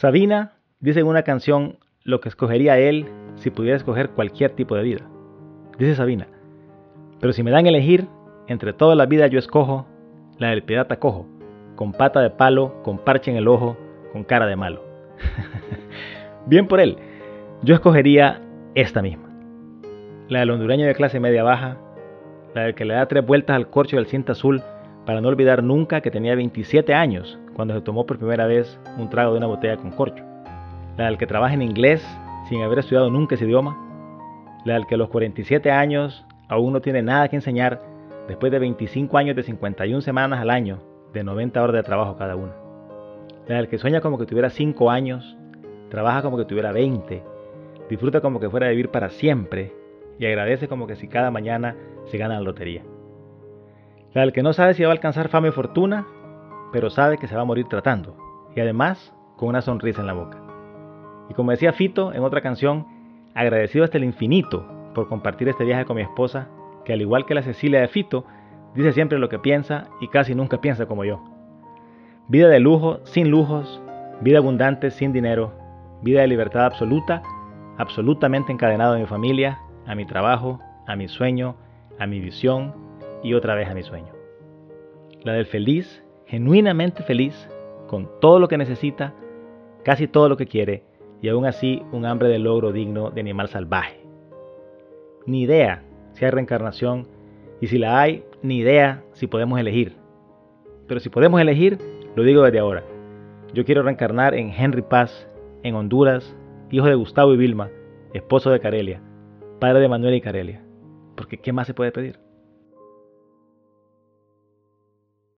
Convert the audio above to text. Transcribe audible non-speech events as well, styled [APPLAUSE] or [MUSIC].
Sabina dice en una canción lo que escogería él si pudiera escoger cualquier tipo de vida. Dice Sabina, pero si me dan elegir, entre todas las vidas yo escojo la del pirata cojo, con pata de palo, con parche en el ojo, con cara de malo. [LAUGHS] Bien por él, yo escogería esta misma. La del hondureño de clase media baja, la del que le da tres vueltas al corcho del cinta azul para no olvidar nunca que tenía 27 años cuando se tomó por primera vez un trago de una botella con corcho. La del que trabaja en inglés sin haber estudiado nunca ese idioma. La del que a los 47 años aún no tiene nada que enseñar después de 25 años de 51 semanas al año de 90 horas de trabajo cada una. La del que sueña como que tuviera 5 años, trabaja como que tuviera 20, disfruta como que fuera a vivir para siempre y agradece como que si cada mañana se gana la lotería. La del que no sabe si va a alcanzar fama y fortuna, pero sabe que se va a morir tratando, y además con una sonrisa en la boca. Y como decía Fito en otra canción, agradecido hasta el infinito por compartir este viaje con mi esposa, que al igual que la Cecilia de Fito, dice siempre lo que piensa y casi nunca piensa como yo. Vida de lujo sin lujos, vida abundante sin dinero, vida de libertad absoluta, absolutamente encadenado a mi familia, a mi trabajo, a mi sueño, a mi visión y otra vez a mi sueño. La del feliz, genuinamente feliz, con todo lo que necesita, casi todo lo que quiere, y aún así un hambre de logro digno de animal salvaje. Ni idea si hay reencarnación, y si la hay, ni idea si podemos elegir. Pero si podemos elegir, lo digo desde ahora. Yo quiero reencarnar en Henry Paz, en Honduras, hijo de Gustavo y Vilma, esposo de Carelia, padre de Manuel y Carelia. Porque ¿qué más se puede pedir?